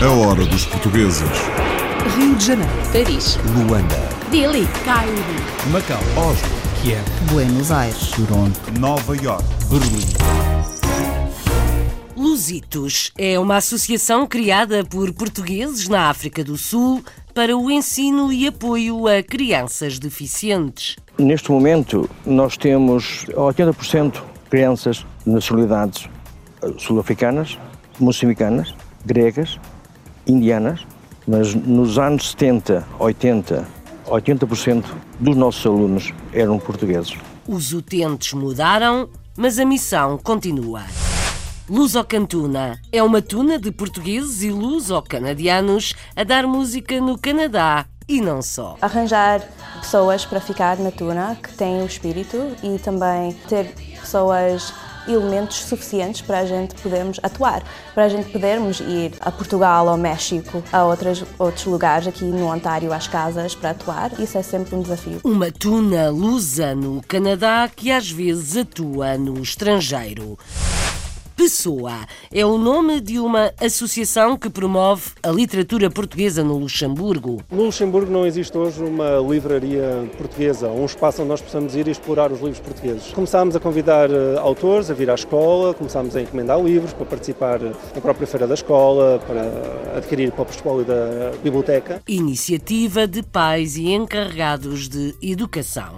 A hora dos portugueses. Rio de Janeiro, Paris, Luanda, Delhi, Cairo, Macau, Oslo, Kiev, Buenos Aires, Toronto, Nova York. Berlim. Lusitos é uma associação criada por portugueses na África do Sul para o ensino e apoio a crianças deficientes. Neste momento, nós temos 80% de crianças de nacionalidades sul-africanas, moçambicanas, gregas, indianas, mas nos anos 70, 80, 80% dos nossos alunos eram portugueses. Os utentes mudaram, mas a missão continua. Lusocantuna é uma tuna de portugueses e luso-canadianos a dar música no Canadá e não só. arranjar pessoas para ficar na tuna que têm o espírito e também ter pessoas elementos suficientes para a gente podermos atuar, para a gente podermos ir a Portugal, ao México, a outras, outros lugares aqui no Ontário, às casas para atuar. Isso é sempre um desafio. Uma tuna lusa no Canadá que às vezes atua no estrangeiro. Pessoa é o nome de uma associação que promove a literatura portuguesa no Luxemburgo. No Luxemburgo não existe hoje uma livraria portuguesa, um espaço onde nós possamos ir e explorar os livros portugueses. Começámos a convidar eh, autores a vir à escola, começámos a encomendar livros para participar na própria feira da escola, para adquirir para o portfólio da biblioteca. Iniciativa de pais e encarregados de educação.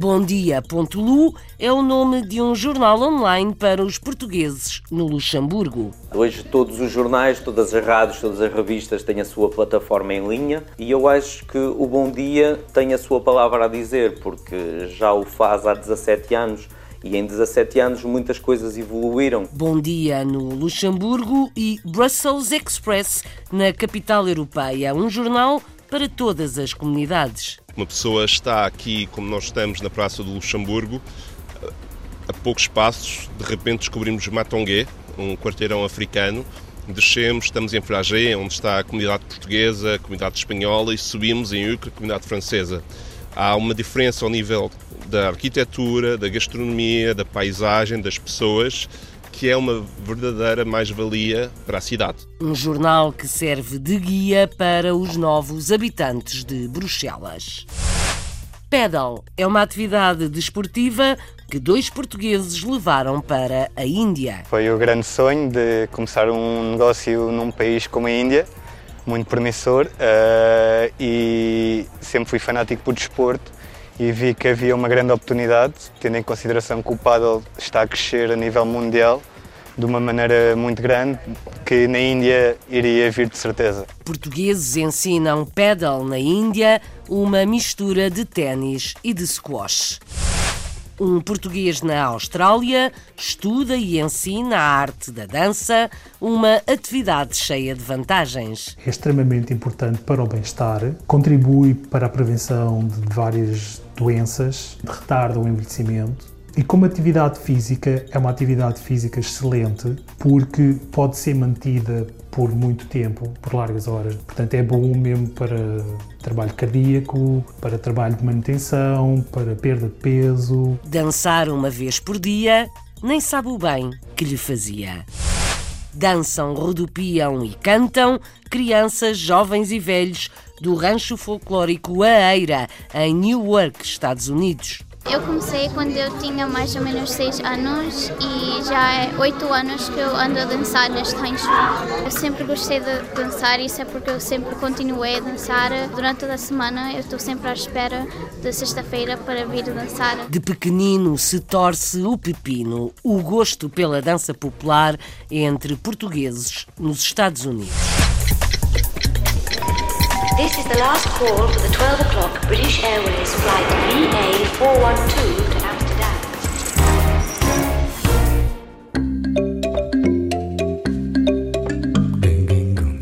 Bom Dia.lu é o nome de um jornal online para os portugueses no Luxemburgo. Hoje todos os jornais, todas as rádios, todas as revistas têm a sua plataforma em linha e eu acho que o Bom Dia tem a sua palavra a dizer, porque já o faz há 17 anos e em 17 anos muitas coisas evoluíram. Bom Dia no Luxemburgo e Brussels Express na capital europeia, um jornal para todas as comunidades. Uma pessoa está aqui, como nós estamos na Praça do Luxemburgo, a poucos passos, de repente descobrimos Matongué, um quarteirão africano, descemos, estamos em Fragé, onde está a comunidade portuguesa, a comunidade espanhola, e subimos em Ucre, a comunidade francesa. Há uma diferença ao nível da arquitetura, da gastronomia, da paisagem, das pessoas, que é uma verdadeira mais-valia para a cidade. Um jornal que serve de guia para os novos habitantes de Bruxelas. Pedal é uma atividade desportiva que dois portugueses levaram para a Índia. Foi o grande sonho de começar um negócio num país como a Índia, muito promissor, uh, e sempre fui fanático por desporto e vi que havia uma grande oportunidade, tendo em consideração que o paddle está a crescer a nível mundial de uma maneira muito grande, que na Índia iria vir de certeza. Portugueses ensinam paddle na Índia, uma mistura de ténis e de squash. Um português na Austrália estuda e ensina a arte da dança, uma atividade cheia de vantagens. É extremamente importante para o bem-estar, contribui para a prevenção de várias doenças, retarda o envelhecimento. E como atividade física, é uma atividade física excelente porque pode ser mantida por muito tempo, por largas horas. Portanto, é bom mesmo para trabalho cardíaco, para trabalho de manutenção, para perda de peso. Dançar uma vez por dia, nem sabe o bem que lhe fazia. Dançam, rodopiam e cantam crianças, jovens e velhos do rancho folclórico A Eira, em Newark, Estados Unidos. Eu comecei quando eu tinha mais ou menos 6 anos e já é 8 anos que eu ando a dançar neste rancho. Eu sempre gostei de dançar, isso é porque eu sempre continuei a dançar. Durante toda a semana eu estou sempre à espera de sexta-feira para vir dançar. De pequenino se torce o pepino, o gosto pela dança popular entre portugueses nos Estados Unidos. This is the last call for the 12 o'clock British Airways flight VA412 to Amsterdam.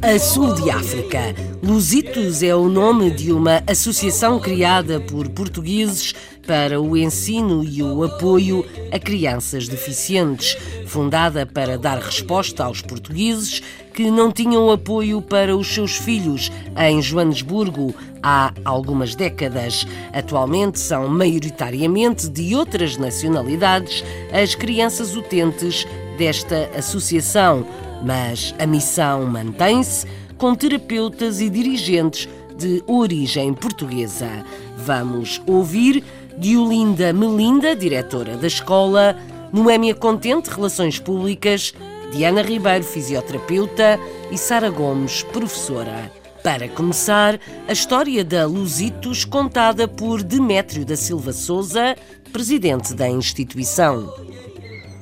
A sul de África. Lusitos é o nome de uma associação criada por portugueses para o ensino e o apoio a crianças deficientes, fundada para dar resposta aos portugueses que não tinham apoio para os seus filhos em Joanesburgo há algumas décadas. Atualmente são maioritariamente de outras nacionalidades as crianças utentes desta associação, Mas a missão mantém-se com terapeutas e dirigentes de origem portuguesa. Vamos ouvir Diolinda Melinda, diretora da escola, Noémia Contente, Relações Públicas, Diana Ribeiro, fisioterapeuta e Sara Gomes, professora. Para começar, a história da Luzitos contada por Demétrio da Silva Souza, presidente da instituição.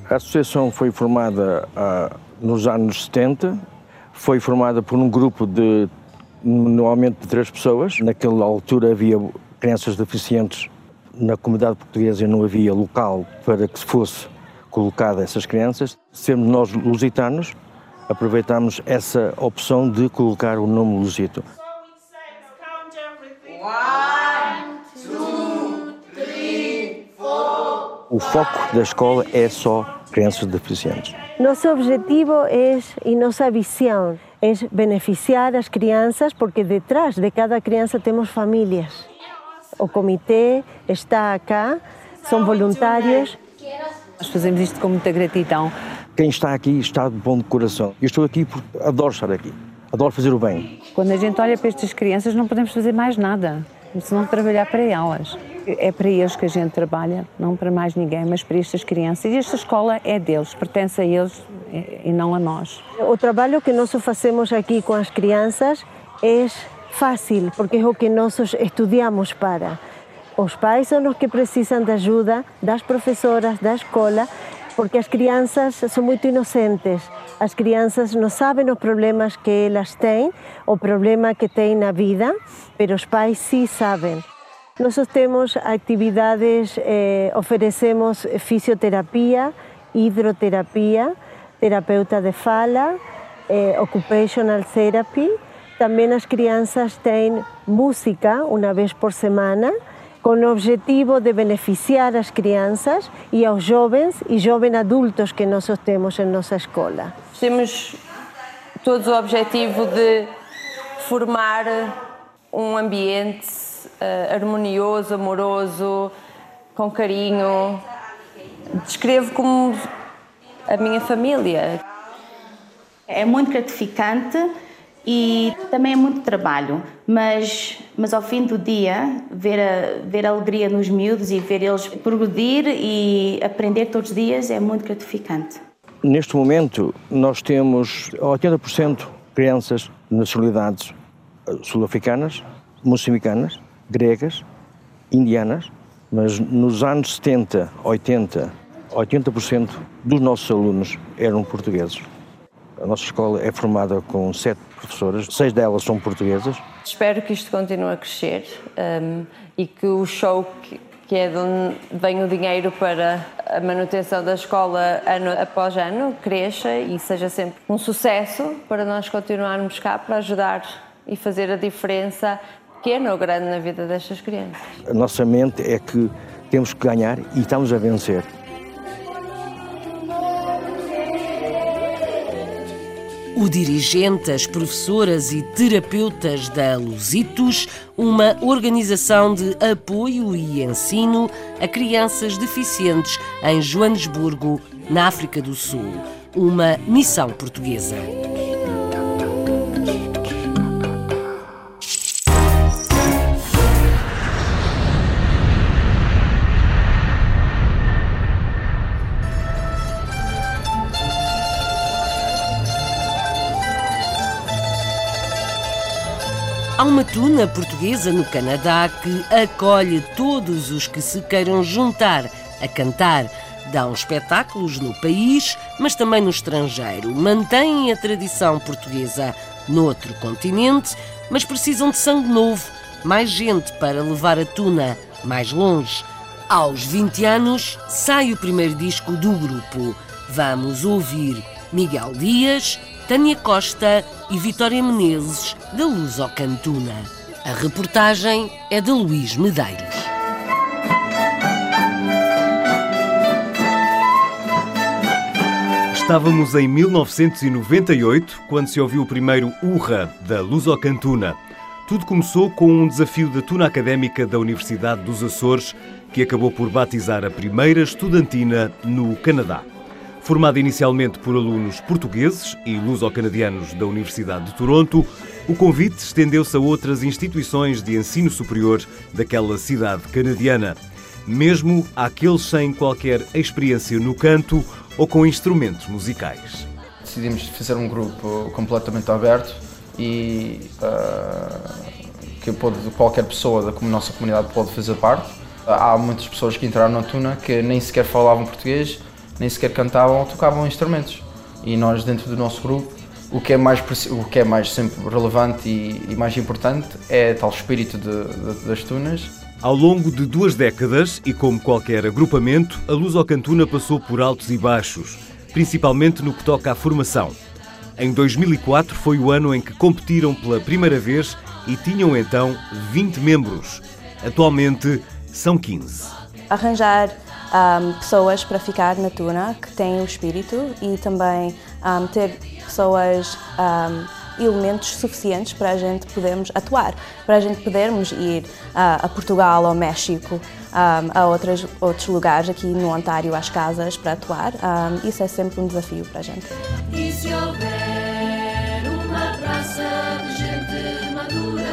A associação foi formada ah, nos anos 70, foi formada por um grupo de normalmente de três pessoas. Naquela altura havia crianças deficientes na comunidade portuguesa não havia local para que se fosse colocada essas crianças. Sendo nós lusitanos, aproveitamos essa opção de colocar o nome Lusito. O foco da escola é só crianças deficientes. Nosso objetivo é e nossa visão é beneficiar as crianças, porque detrás de cada criança temos famílias. O comitê está cá, são voluntários. Nós fazemos isto com muita gratidão quem está aqui está de bom de coração. Eu estou aqui porque adoro estar aqui, adoro fazer o bem. Quando a gente olha para estas crianças, não podemos fazer mais nada, senão trabalhar para elas. É para eles que a gente trabalha, não para mais ninguém, mas para estas crianças. E esta escola é deles, pertence a eles e não a nós. O trabalho que nós fazemos aqui com as crianças é fácil, porque é o que nós estudamos para. Os pais são os que precisam de ajuda das professoras, da escola, porque as crianças são muito inocentes. As crianças não sabem os problemas que elas têm, o problema que têm na vida, mas os pais sim sabem. Nós temos atividades, eh, fisioterapia, hidroterapia, terapeuta de fala, eh, occupational therapy. Também as crianças têm música uma vez por semana com o objetivo de beneficiar as crianças e aos jovens e jovens adultos que nós temos em nossa escola. Temos todos o objetivo de formar um ambiente uh, harmonioso, amoroso, com carinho. Descrevo como a minha família. É muito gratificante e também é muito trabalho, mas, mas ao fim do dia, ver a, ver a alegria nos miúdos e ver eles progredir e aprender todos os dias é muito gratificante. Neste momento, nós temos 80% crianças de nacionalidades eh, sul-africanas, moçambicanas, gregas, indianas, mas nos anos 70, 80, 80% dos nossos alunos eram portugueses. A nossa escola é formada com sete professoras, seis delas são portuguesas. Espero que isto continue a crescer um, e que o show que, que é de onde vem o dinheiro para a manutenção da escola ano após ano cresça e seja sempre um sucesso para nós continuarmos cá para ajudar e fazer a diferença pequena ou grande na vida destas crianças. A nossa mente é que temos que ganhar e estamos a vencer. O dirigente, as professoras e terapeutas da Luzitos, uma organização de apoio e ensino a crianças deficientes em Joanesburgo, na África do Sul. Uma missão portuguesa. Há uma tuna portuguesa no Canadá que acolhe todos os que se queiram juntar a cantar. Dão espetáculos no país, mas também no estrangeiro. Mantêm a tradição portuguesa noutro continente, mas precisam de sangue novo, mais gente para levar a tuna mais longe. Aos 20 anos sai o primeiro disco do grupo. Vamos ouvir Miguel Dias, Tânia Costa e Vitória Menezes, da Luz ao Cantuna. A reportagem é de Luís Medeiros. Estávamos em 1998, quando se ouviu o primeiro Urra, da Luz Cantuna. Tudo começou com um desafio da Tuna Académica da Universidade dos Açores, que acabou por batizar a primeira estudantina no Canadá. Formada inicialmente por alunos portugueses e luso-canadianos da Universidade de Toronto, o convite estendeu-se a outras instituições de ensino superior daquela cidade canadiana, mesmo àqueles sem qualquer experiência no canto ou com instrumentos musicais. Decidimos fazer um grupo completamente aberto e uh, que pode, qualquer pessoa da nossa comunidade pode fazer parte. Há muitas pessoas que entraram na Tuna que nem sequer falavam português, nem sequer cantavam ou tocavam instrumentos. E nós, dentro do nosso grupo, o que é mais, o que é mais sempre relevante e, e mais importante é tal espírito de, de, das tunas. Ao longo de duas décadas, e como qualquer agrupamento, a Luz ao Cantuna passou por altos e baixos, principalmente no que toca à formação. Em 2004 foi o ano em que competiram pela primeira vez e tinham então 20 membros. Atualmente são 15. Arranjar um, pessoas para ficar na tuna que têm o espírito e também um, ter pessoas, um, elementos suficientes para a gente podermos atuar, para a gente podermos ir a, a Portugal, ao México, a outras, outros lugares aqui no Ontário, às casas, para atuar. isso é sempre um desafio para a gente. E se houver uma praça de gente madura?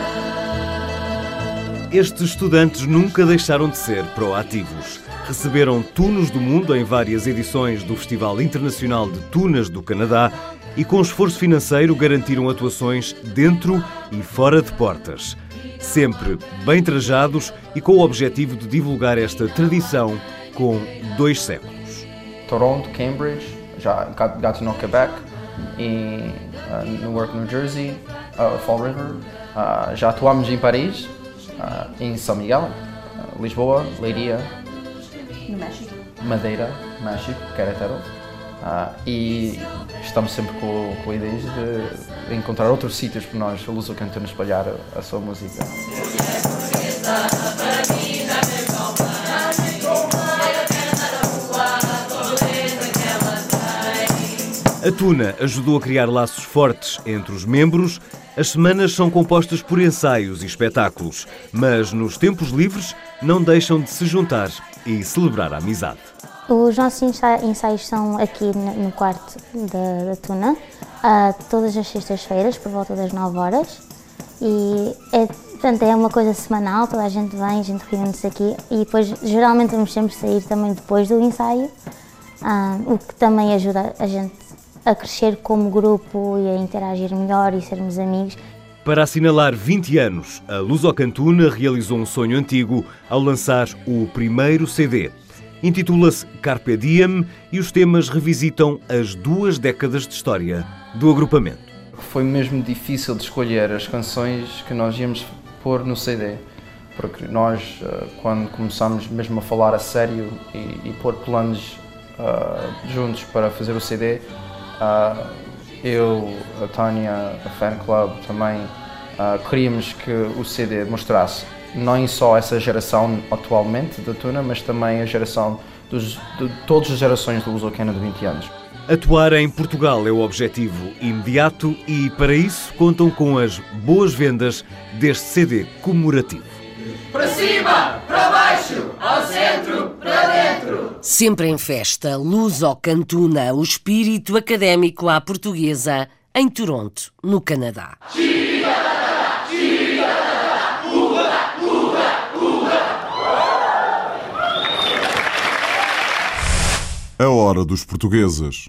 Estes estudantes nunca deixaram de ser proativos receberam Tunos do Mundo em várias edições do Festival Internacional de Tunas do Canadá e, com esforço financeiro, garantiram atuações dentro e fora de portas. Sempre bem trajados e com o objetivo de divulgar esta tradição com dois séculos. Toronto, Cambridge, já Gatineau, Quebec, e uh, Newark, New Jersey, uh, Fall River. Uh, já atuamos em Paris, uh, em São Miguel, uh, Lisboa, Leiria, no México. Madeira, México, Querétaro. Ah, e estamos sempre com, com ideias de encontrar outros sítios para nós, a Luso Cantona, espalhar a, a sua música. A Tuna ajudou a criar laços fortes entre os membros. As semanas são compostas por ensaios e espetáculos, mas nos tempos livres não deixam de se juntar e celebrar a amizade. Os nossos ensaios são aqui no quarto da, da Tuna, uh, todas as sextas-feiras, por volta das 9 horas. E é, portanto, é uma coisa semanal, toda a gente vem, a gente reúne-se aqui e depois geralmente vamos sempre sair também depois do ensaio, uh, o que também ajuda a gente a crescer como grupo e a interagir melhor e sermos amigos. Para assinalar 20 anos, a Lusocantuna realizou um sonho antigo ao lançar o primeiro CD. Intitula-se Carpe Diem e os temas revisitam as duas décadas de história do agrupamento. Foi mesmo difícil de escolher as canções que nós íamos pôr no CD, porque nós, eh, quando começámos mesmo a falar a sério e, e pôr planos uh, juntos para fazer o CD, uh, eh, eu, a Tânia, a Fan Club também uh, queríamos que o CD mostrasse não só essa geração atualmente da Tuna, mas também a geração dos, de todas as gerações do Lusocana de 20 anos. Atuar em Portugal é o objetivo imediato e, para isso, contam com as boas vendas deste CD comemorativo. Para cima, para baixo, ao centro, para dentro. Sempre em festa, Luz ao Cantuna, o espírito académico à portuguesa, em Toronto, no Canadá. A hora dos portugueses.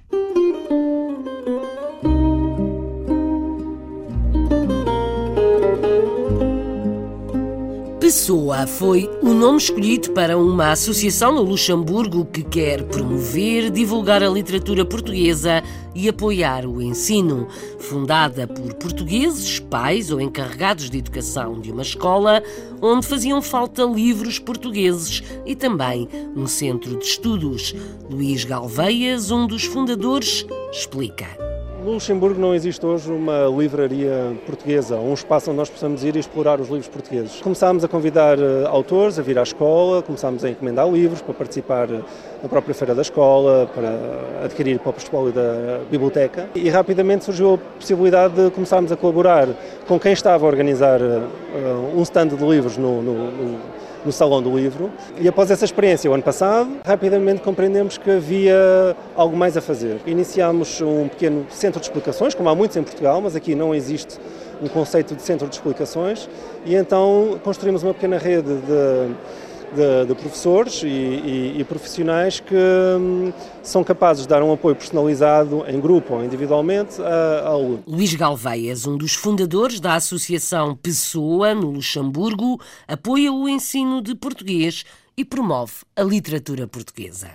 Pessoa foi o nome escolhido para uma associação no Luxemburgo que quer promover, divulgar a literatura portuguesa e apoiar o ensino. Fundada por portugueses, pais ou encarregados de educação de uma escola, onde faziam falta livros portugueses e também um centro de estudos. Luís Galveias, um dos fundadores, explica. No Luxemburgo não existe hoje uma livraria portuguesa, um espaço onde nós possamos ir e explorar os livros portugueses. Começámos a convidar uh, autores a vir à escola, começámos a encomendar livros para participar uh, na própria feira da escola, para adquirir para o portfólio da biblioteca e rapidamente surgiu a possibilidade de começarmos a colaborar com quem estava a organizar uh, um stand de livros no, no, no no Salão do Livro. E após essa experiência, o ano passado, rapidamente compreendemos que havia algo mais a fazer. Iniciámos um pequeno centro de explicações, como há muitos em Portugal, mas aqui não existe um conceito de centro de explicações, e então construímos uma pequena rede de de, de professores e, e, e, profissionais que hum, são capazes de dar um apoio personalizado em grupo ou individualmente a, a aluno. Luís Galveias, um dos fundadores da Associação Pessoa, no Luxemburgo, apoia o ensino de português e promove a literatura portuguesa.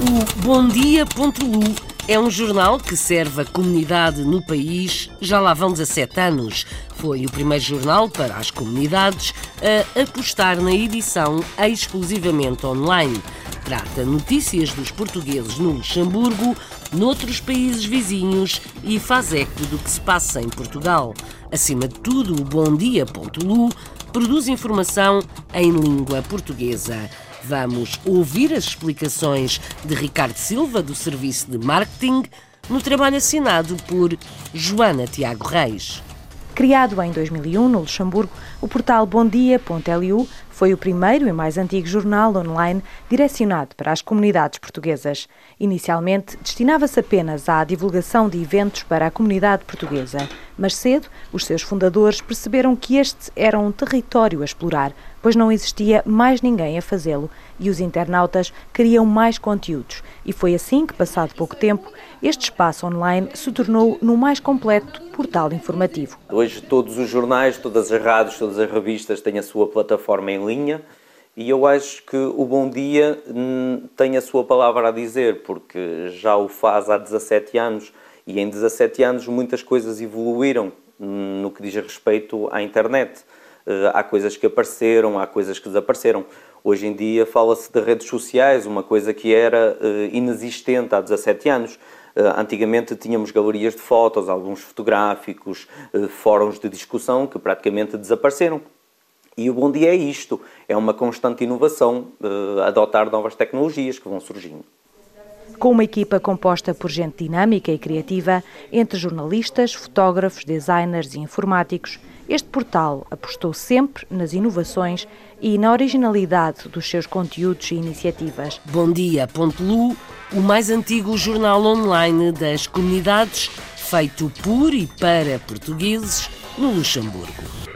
O Bom Dia.lu é um jornal que serve a comunidade no país já lá vão 17 anos. Foi o primeiro jornal para as comunidades a apostar na edição exclusivamente online. Trata notícias dos portugueses no Luxemburgo, noutros países vizinhos e faz eco do que se passa em Portugal. Acima de tudo, o bomdia.lu produz informação em língua portuguesa. Vamos ouvir as explicações de Ricardo Silva, do Serviço de Marketing, no trabalho assinado por Joana Tiago Reis. Criado em 2001 no Luxemburgo, o portal bomdia.lu foi o primeiro e mais antigo jornal online direcionado para as comunidades portuguesas. Inicialmente, destinava-se apenas à divulgação de eventos para a comunidade portuguesa, mas cedo os seus fundadores perceberam que este era um território a explorar, pois não existia mais ninguém a fazê-lo e os internautas queriam mais conteúdos. E foi assim que, passado pouco tempo, este espaço online se tornou no mais completo portal informativo. Hoje todos os jornais, todas as rádios, todas as revistas têm a sua plataforma em linha e eu acho que o Bom Dia hum, tem a sua palavra a dizer, porque já o faz há 17 anos e em 17 anos muitas coisas evoluíram hum, no que diz respeito à internet. Eh, há coisas que apareceram, há coisas que desapareceram. Hoje em dia fala-se de redes sociais, uma coisa que era eh, inexistente há 17 anos. Eh, antigamente tínhamos galerias de fotos, álbuns fotográficos, fóruns de discussão que praticamente desapareceram. E o bom dia é isto, é uma constante inovação, adotar novas tecnologias que vão surgindo. Com uma equipa composta por gente dinâmica e criativa, entre jornalistas, fotógrafos, designers e informáticos, este portal apostou sempre nas inovações e na originalidade dos seus conteúdos e iniciativas. Bom Dia.lu, o mais antigo jornal online das comunidades, feito por e para portugueses no Luxemburgo.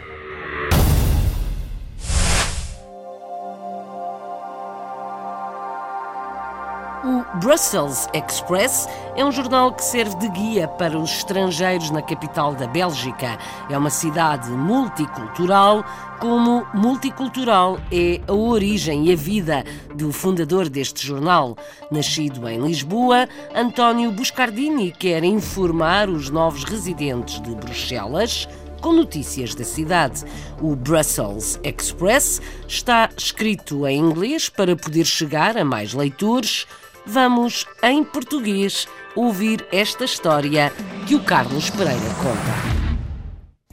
O Brussels Express é um jornal que serve de guia para os estrangeiros na capital da Bélgica. É uma cidade multicultural, como multicultural é a origem e a vida do fundador deste jornal. Nascido em Lisboa, António Buscardini quer informar os novos residentes de Bruxelas com notícias da cidade. O Brussels Express está escrito em inglês para poder chegar a mais leitores vamos, em português, ouvir esta história que o Carlos Pereira conta.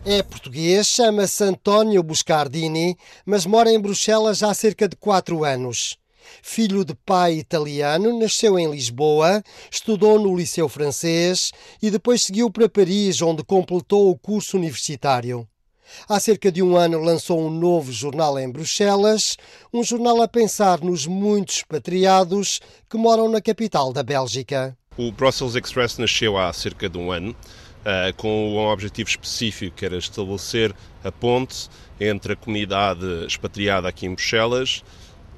É português, chama-se António Buscardini, mas mora em Bruxelas há cerca de quatro anos. Filho de pai italiano, nasceu em Lisboa, estudou no Liceu Francês e depois seguiu para Paris, onde completou o curso universitário. Há cerca de um ano lançou um novo jornal em Bruxelas, um jornal a pensar nos muitos expatriados que moram na capital da Bélgica. O Brussels Express nasceu há cerca de um ano. Uh, com um objetivo específico, que era estabelecer a ponte entre a comunidade expatriada aqui em Bruxelas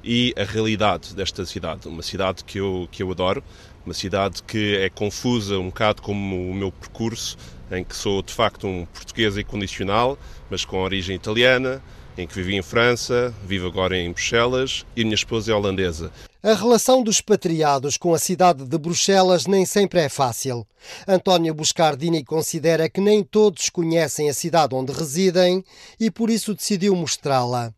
e a realidade desta cidade. Uma cidade que eu, que eu adoro, uma cidade que é confusa um bocado como o meu percurso, em que sou de facto um português incondicional, mas com origem italiana, em que vivi em França, vivo agora em Bruxelas e minha esposa é holandesa. A relação dos patriados com a cidade de Bruxelas nem sempre é fácil. António Buscardini considera que nem todos conhecem a cidade onde residem e por isso decidiu mostrá-la.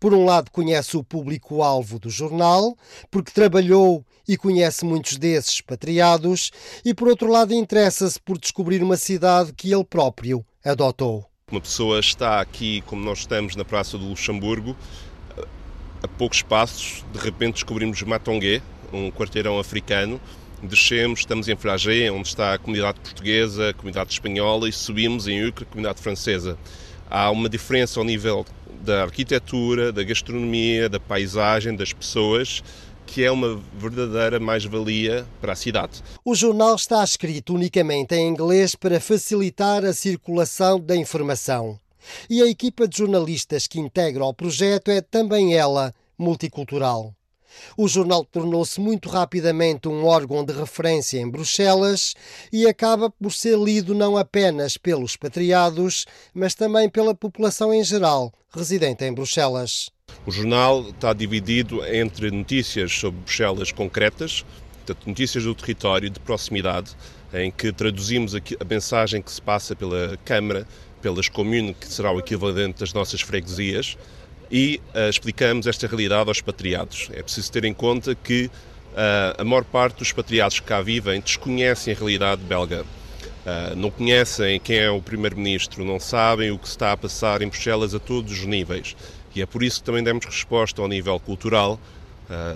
Por um lado, conhece o público-alvo do jornal, porque trabalhou e conhece muitos desses expatriados, e por outro lado, interessa-se por descobrir uma cidade que ele próprio adotou. Uma pessoa está aqui, como nós estamos, na Praça do Luxemburgo, a poucos passos, de repente descobrimos Matongué, um quarteirão africano, descemos, estamos em Fragé, onde está a comunidade portuguesa, a comunidade espanhola, e subimos em Ucre, a comunidade francesa. Há uma diferença ao nível da arquitetura, da gastronomia, da paisagem, das pessoas, que é uma verdadeira mais-valia para a cidade. O jornal está escrito unicamente em inglês para facilitar a circulação da informação. E a equipa de jornalistas que integra o projeto é também ela multicultural. O jornal tornou-se muito rapidamente um órgão de referência em Bruxelas e acaba por ser lido não apenas pelos patriados, mas também pela população em geral residente em Bruxelas. O jornal está dividido entre notícias sobre Bruxelas concretas, portanto, notícias do território de proximidade, em que traduzimos a mensagem que se passa pela Câmara, pelas comunes, que será o equivalente das nossas freguesias, e uh, explicamos esta realidade aos patriados. É preciso ter em conta que uh, a maior parte dos patriados que cá vivem desconhecem a realidade belga. Uh, não conhecem quem é o primeiro-ministro, não sabem o que está a passar em Bruxelas a todos os níveis. E é por isso que também demos resposta ao nível cultural,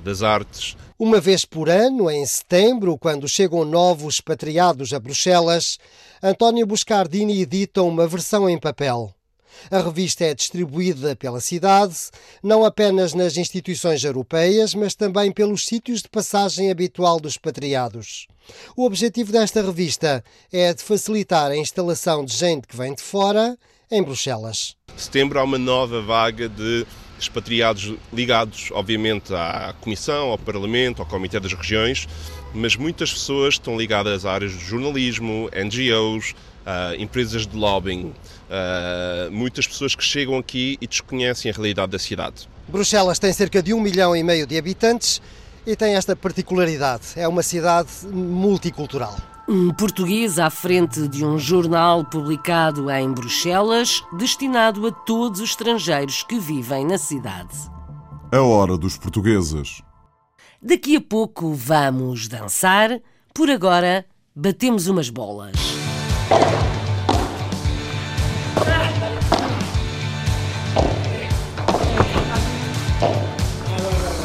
das artes. Uma vez por ano, em setembro, quando chegam novos patriados a Bruxelas, António Buscardini edita uma versão em papel. A revista é distribuída pela cidade, não apenas nas instituições europeias, mas também pelos sítios de passagem habitual dos patriados. O objetivo desta revista é de facilitar a instalação de gente que vem de fora em Bruxelas. Setembro há uma nova vaga de expatriados ligados, obviamente, à Comissão, ao Parlamento, ao Comitê das Regiões, mas muitas pessoas estão ligadas a áreas de jornalismo, NGOs, uh, empresas de lobbying, uh, muitas pessoas que chegam aqui e desconhecem a realidade da cidade. Bruxelas tem cerca de um milhão e meio de habitantes e tem esta particularidade: é uma cidade multicultural. Um português à frente de um jornal publicado em Bruxelas, destinado a todos os estrangeiros que vivem na cidade. A hora dos portugueses. Daqui a pouco vamos dançar, por agora batemos umas bolas.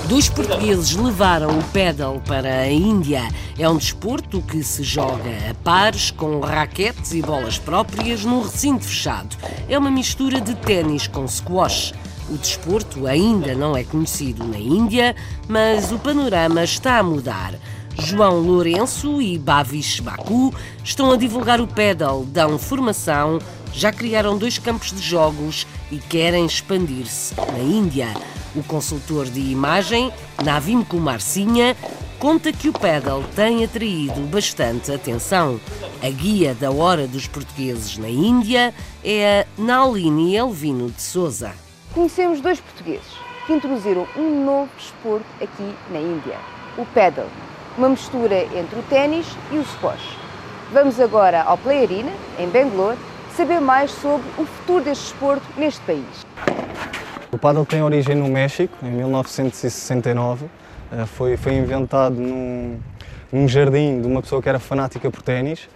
Dois portugueses levaram o pedal para a Índia. É um desporto que se joga a pares com raquetes e bolas próprias num recinto fechado. É uma mistura de ténis com squash. O desporto ainda não é conhecido na Índia, mas o panorama está a mudar. João Lourenço e Bavish Baku estão a divulgar o pedal, dão formação, já criaram dois campos de jogos e querem expandir-se na Índia. O consultor de imagem, Navim Kumar Sinha, conta que o pedal tem atraído bastante atenção. A guia da Hora dos Portugueses na Índia é a Nalini Elvino de Souza. Conhecemos dois portugueses que introduziram um novo desporto aqui na Índia, o pedal uma mistura entre o ténis e o squash. Vamos agora ao Play Arena, em Bangalore, saber mais sobre o futuro deste desporto neste país. O paddle tem origem no México, em 1969. Eh, foi, foi inventado num, num jardim de uma pessoa que era fanática por ténis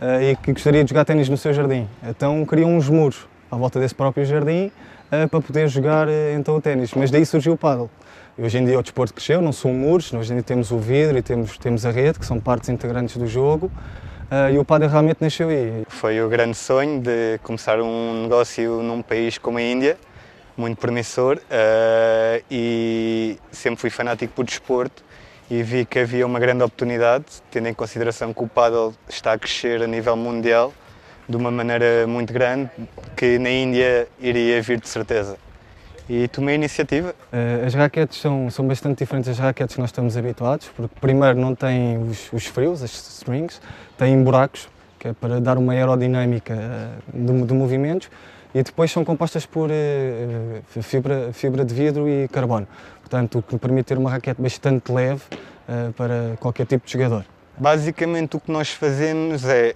eh, e que gostaria de jogar ténis no seu jardim. Então criou uns muros à volta desse próprio jardim eh, para poder jogar então o ténis. Mas daí surgiu o paddle. Hoje em dia o desporto cresceu, não são muros, hoje em dia temos o vidro e temos, temos a rede, que são partes integrantes do jogo. E o padre realmente nasceu aí. Foi o grande sonho de começar um negócio num país como a Índia, muito promissor, uh, e sempre fui fanático por desporto e vi que havia uma grande oportunidade, tendo em consideração que o paddle está a crescer a nível mundial de uma maneira muito grande, que na Índia iria vir de certeza e tomei a iniciativa. Eh, as raquetes são, são bastante diferentes das raquetes que nós estamos habituados, porque primeiro não têm os, os frios, as strings, têm buracos, que é para dar uma aerodinâmica eh, de, de movimentos, e depois são compostas por uh, fibra, fibra de vidro e carbono, portanto o que permite ter uma raquete bastante leve uh, para qualquer tipo de jogador. Basicamente o que nós fazemos é,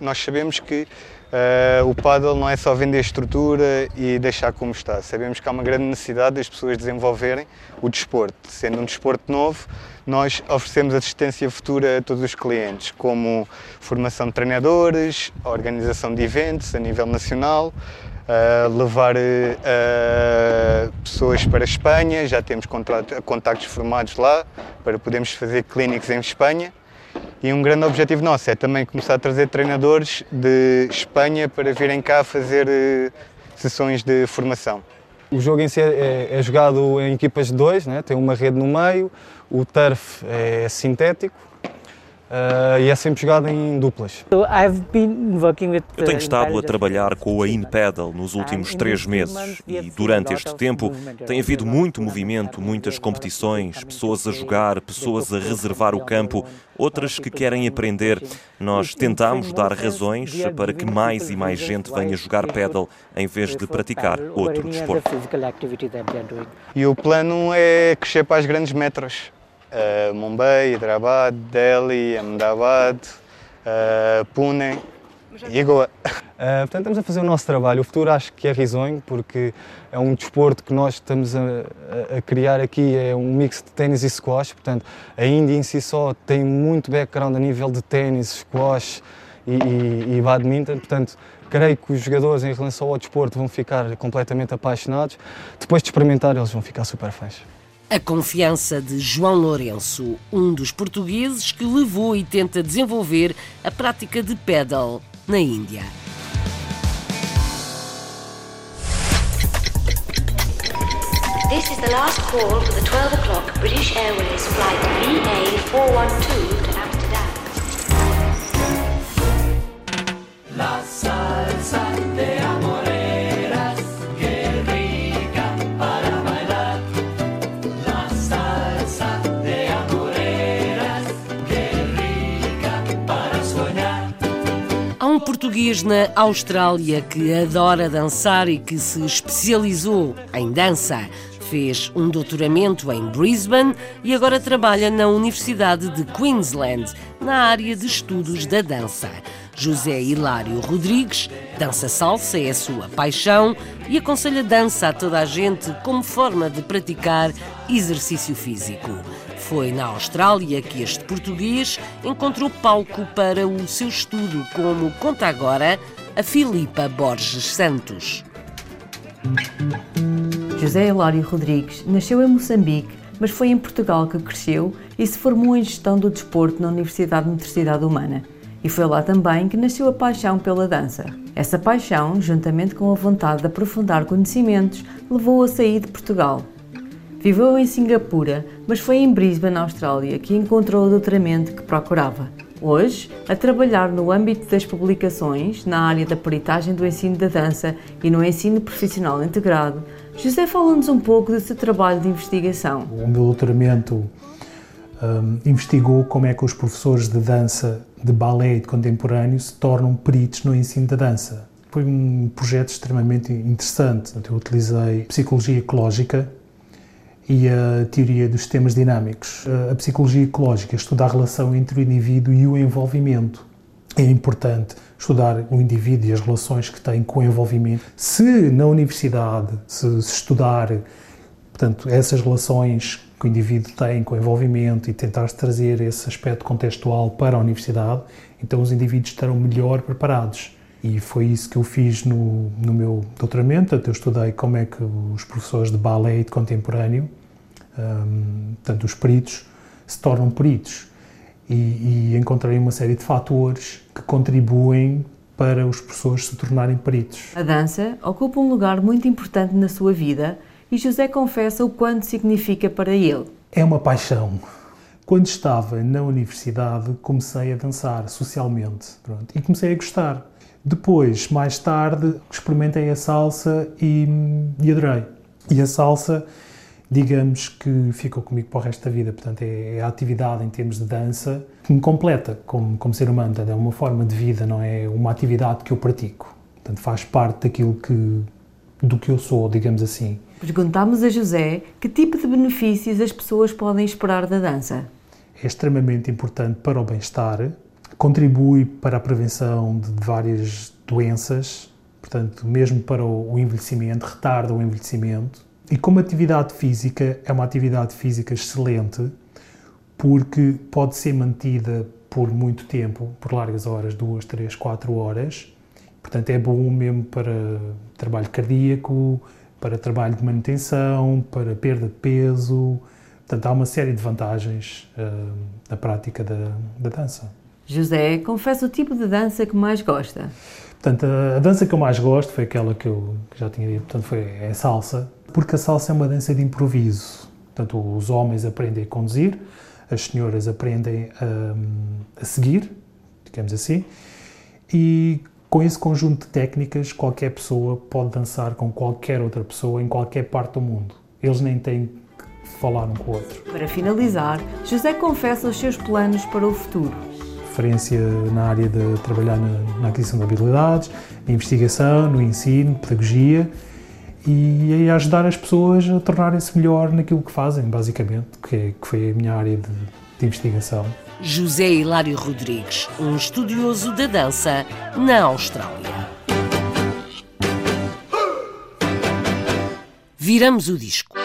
uh, nós sabemos que Uh, o paddle não é só vender estrutura e deixar como está. Sabemos que há uma grande necessidade das pessoas desenvolverem o desporto. Sendo um desporto novo, nós oferecemos assistência futura a todos os clientes, como formação de treinadores, organização de eventos a nível nacional, uh, levar uh, pessoas para a Espanha, já temos contactos formados lá para podermos fazer clínicos em Espanha. E um grande objetivo nosso é também começar a trazer treinadores de Espanha para virem cá fazer uh, sessões de formação. O jogo em si é, é jogado em equipas de dois, né? tem uma rede no meio, o turf é sintético, Uh, e é sempre jogado em duplas. Eu tenho estado a trabalhar com a InPedal nos últimos três meses e durante este tempo tem havido muito movimento, muitas competições, pessoas a jogar, pessoas a reservar o campo, outras que querem aprender. Nós tentamos dar razões para que mais e mais gente venha jogar pedal em vez de praticar outro desporto. E o plano é crescer para as grandes metros uh, Mumbai, Hyderabad, Delhi, Ahmedabad, uh, Pune e Goa. Uh, portanto, estamos a fazer o nosso trabalho. O futuro acho que é risonho, porque é um desporto que nós estamos a, a, a criar aqui, é um mix de ténis e squash. Portanto, a Índia em si só tem muito background a nível de ténis, squash e, e, e badminton. Portanto, creio que os jogadores em relação ao desporto vão ficar completamente apaixonados. Depois de experimentar, eles vão ficar super fãs. A confiança de João Lourenço, um dos portugueses que levou e tenta desenvolver a prática de pedal na Índia. This is the last call for the 12 o'clock British Airways flight VA 412 to Amsterdam. La salsa português na Austrália que adora dançar e que se especializou em dança. Fez um doutoramento em Brisbane e agora trabalha na Universidade de Queensland, na área de estudos da dança. José Hilário Rodrigues, dança salsa é a sua paixão e aconselha dança a toda a gente como forma de praticar exercício físico. Foi na Austrália que este português encontrou palco para o seu estudo, como conta agora a Filipa Borges Santos. José Hilário Rodrigues nasceu em Moçambique, mas foi em Portugal que cresceu e se formou em Gestão do Desporto na Universidade de Motricidade Humana. E foi lá também que nasceu a paixão pela dança. Essa paixão, juntamente com a vontade de aprofundar conhecimentos, levou-o a sair de Portugal Viveu em Singapura, mas foi em Brisbane, Austrália, que encontrou o doutoramento que procurava. Hoje, a trabalhar no âmbito das publicações, na área da peritagem do ensino da dança e no ensino profissional integrado, José fala-nos um pouco desse trabalho de investigação. O meu doutoramento um, investigou como é que os professores de dança de balé contemporâneo se tornam peritos no ensino da dança. Foi um projeto extremamente interessante. Eu utilizei psicologia ecológica e a teoria dos sistemas dinâmicos. A psicologia ecológica estuda a relação entre o indivíduo e o envolvimento. É importante estudar o indivíduo e as relações que tem com o envolvimento. Se na universidade se, estudar, portanto, essas relações que o indivíduo tem com o envolvimento e tentar trazer esse aspecto contextual para a universidade, então os indivíduos estarão melhor preparados. E foi isso que eu fiz no, no meu doutoramento. Eu estudei como é que os professores de ballet contemporâneo, um, tanto os peritos, se tornam peritos. E, e encontrei uma série de fatores que contribuem para os professores se tornarem peritos. A dança ocupa um lugar muito importante na sua vida e José confessa o quanto significa para ele. É uma paixão. Quando estava na universidade, comecei a dançar socialmente pronto, e comecei a gostar. Depois, mais tarde, experimentei a salsa e, e adorei. E a salsa, digamos que ficou comigo para o resto da vida. Portanto, é, é a atividade em termos de dança que me completa como, como ser humano. Portanto, é uma forma de vida, não é uma atividade que eu pratico. Portanto, faz parte daquilo que, do que eu sou, digamos assim. Perguntámos a José que tipo de benefícios as pessoas podem esperar da dança. É extremamente importante para o bem-estar, contribui para a prevenção de várias doenças, portanto, mesmo para o envelhecimento, retarda o envelhecimento. E como atividade física, é uma atividade física excelente, porque pode ser mantida por muito tempo, por largas horas, duas, três, quatro horas, Portanto, é bom mesmo para trabalho cardíaco, para trabalho de manutenção, para perda de peso. Portanto, há uma série de vantagens uh, na prática da, da dança. José, confessa o tipo de dança que mais gosta. Portanto, a, a dança que eu mais gosto foi aquela que eu que já tinha dito, portanto, foi é a salsa, porque a salsa é uma dança de improviso. Portanto, os homens aprendem a conduzir, as senhoras aprendem a, a seguir, digamos assim, e com esse conjunto de técnicas, qualquer pessoa pode dançar com qualquer outra pessoa em qualquer parte do mundo. Eles nem têm que falar um com o outro. Para finalizar, José confessa os seus planos para o futuro. Referência na área de trabalhar na, na aquisição de habilidades, na investigação, no ensino, pedagogia e ajudar as pessoas a tornarem-se melhor naquilo que fazem, basicamente, que, é, que foi a minha área de, de investigação. José Hilário Rodrigues, um estudioso da dança na Austrália. Viramos o disco.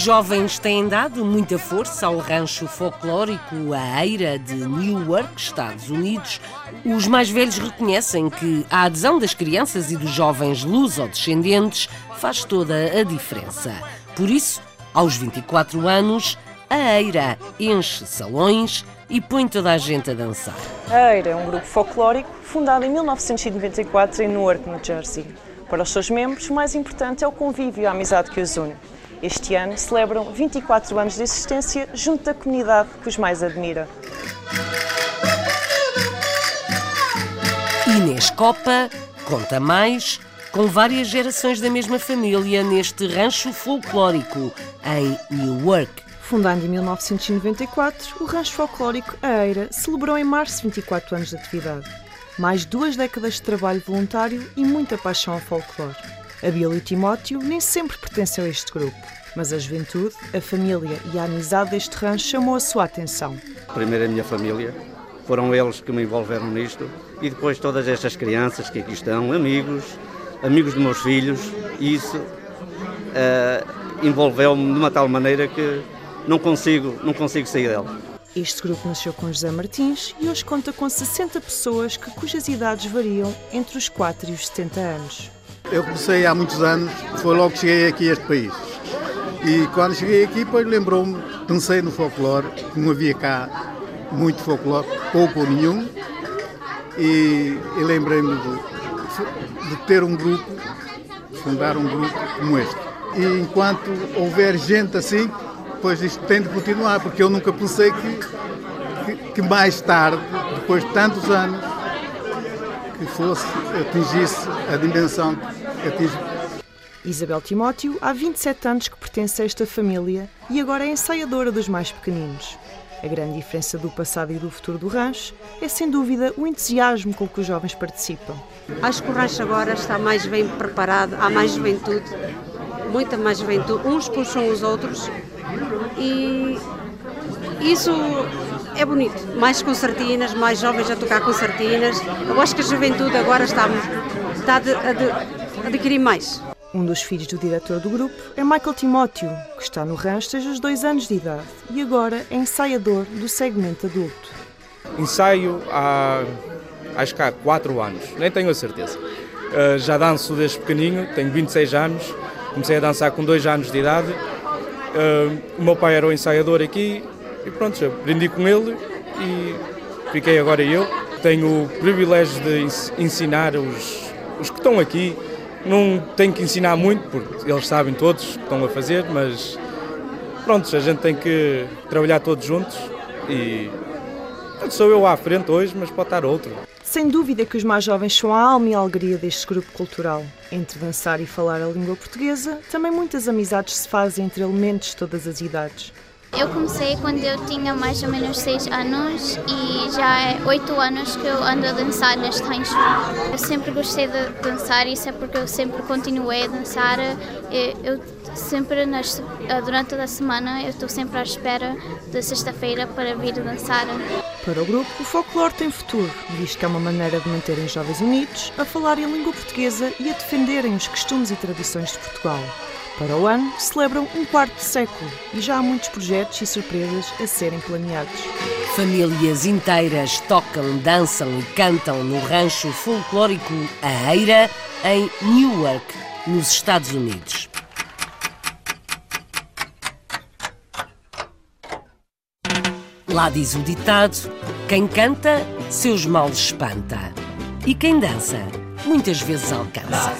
Os jovens têm dado muita força ao rancho folclórico A Eira de Newark, Estados Unidos. Os mais velhos reconhecem que a adesão das crianças e dos jovens luso-descendentes faz toda a diferença. Por isso, aos 24 anos, a Eira enche salões e põe toda a gente a dançar. A Eira é um grupo folclórico fundado em 1994 em Newark, New Jersey. Para os seus membros, o mais importante é o convívio e a amizade que os une. Este ano celebram 24 anos de existência junto da comunidade que os mais admira. Inês Copa conta mais com várias gerações da mesma família neste rancho folclórico em Newark. Fundado em 1994, o rancho folclórico A Eira celebrou em março 24 anos de atividade mais duas décadas de trabalho voluntário e muita paixão ao folclore. A Bíblia e Timóteo nem sempre pertencem a este grupo, mas a juventude, a família e a amizade deste rancho chamou a sua atenção. Primeiro a minha família, foram eles que me envolveram nisto, e depois todas estas crianças que aqui estão, amigos, amigos dos meus filhos, e isso uh, envolveu-me de uma tal maneira que não consigo, não consigo sair dela. Este grupo nasceu com José Martins e hoje conta com 60 pessoas que, cujas idades variam entre os 4 e os 70 anos. Eu comecei há muitos anos, foi logo que cheguei aqui a este país. E quando cheguei aqui, pois lembrou-me, pensei no folclore, que não havia cá muito folclore, pouco ou nenhum, e, e lembrei-me de, de ter um grupo, fundar um grupo como este. E enquanto houver gente assim, pois isto tem de continuar, porque eu nunca pensei que, que, que mais tarde, depois de tantos anos, que fosse, atingisse a dimensão que atinge. Isabel Timóteo há 27 anos que pertence a esta família e agora é ensaiadora dos mais pequeninos. A grande diferença do passado e do futuro do rancho é, sem dúvida, o entusiasmo com que os jovens participam. Acho que o rancho agora está mais bem preparado, há mais juventude, muita mais juventude. Uns puxam os outros e isso é bonito. Mais concertinas, mais jovens a tocar concertinas. Eu acho que a juventude agora está, está a, de, a, de, a adquirir mais. Um dos filhos do diretor do grupo é Michael Timóteo, que está no rancho desde os dois anos de idade e agora é ensaiador do segmento adulto. Ensaio há, acho que há quatro anos, nem tenho a certeza. Uh, já danço desde pequenino, tenho 26 anos, comecei a dançar com dois anos de idade Uh, o meu pai era o ensaiador aqui e pronto, aprendi com ele e fiquei agora eu. Tenho o privilégio de ensinar os, os que estão aqui. Não tenho que ensinar muito, porque eles sabem todos o que estão a fazer, mas pronto, a gente tem que trabalhar todos juntos e sou eu à frente hoje, mas pode estar outro. Sem dúvida que os mais jovens são a alma e a alegria deste grupo cultural. Entre dançar e falar a língua portuguesa, também muitas amizades se fazem entre elementos de todas as idades. Eu comecei quando eu tinha mais ou menos 6 anos e já é 8 anos que eu ando a dançar neste rancho. Eu sempre gostei de dançar, isso é porque eu sempre continuei a dançar. Eu sempre, durante a semana, eu estou sempre à espera da sexta-feira para vir dançar. Para o grupo, o folclore tem futuro, visto que é uma maneira de manterem jovens unidos, a falarem a língua portuguesa e a defenderem os costumes e tradições de Portugal. Para o ano, celebram um quarto de século e já há muitos projetos e surpresas a serem planeados. Famílias inteiras tocam, dançam e cantam no rancho folclórico A Eira, em Newark, nos Estados Unidos. Lá diz o ditado: quem canta, seus males espanta. E quem dança, muitas vezes alcança.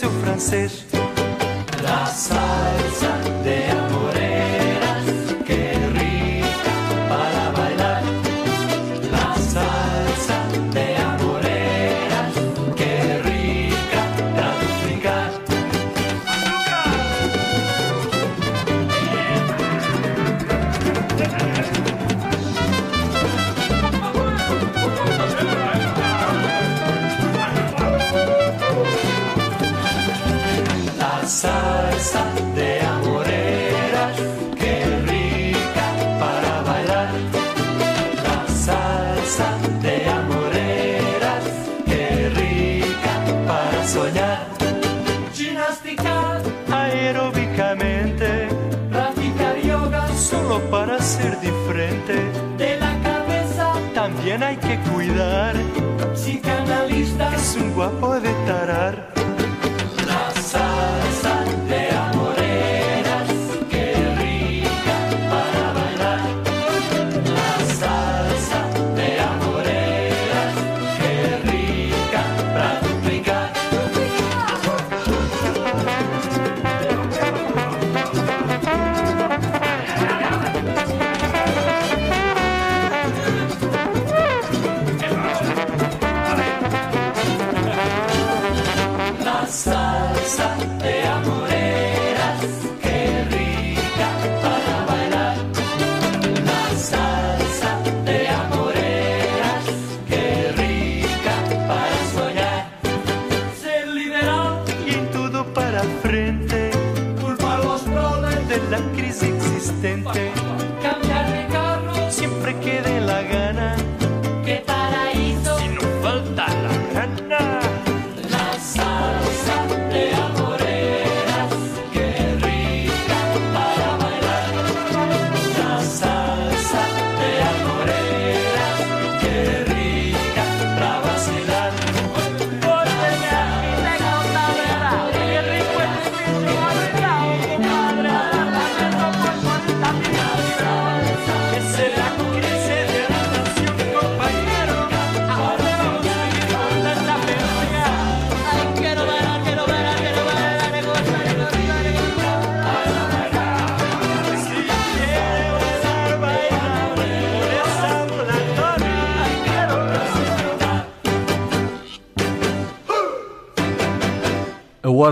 El liceo soñar. Gimnasticar aeróbicamente, practicar yoga solo para ser diferente. De la cabeza también hay que cuidar. Psicanalista es un guapo de tarar.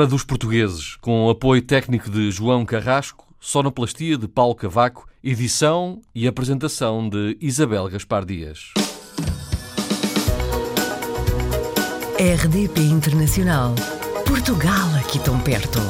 Hora dos Portugueses, com apoio técnico de João Carrasco, sonoplastia de Paulo Cavaco, edição e apresentação de Isabel Gaspar Dias. RDP Internacional. Portugal aqui tão perto.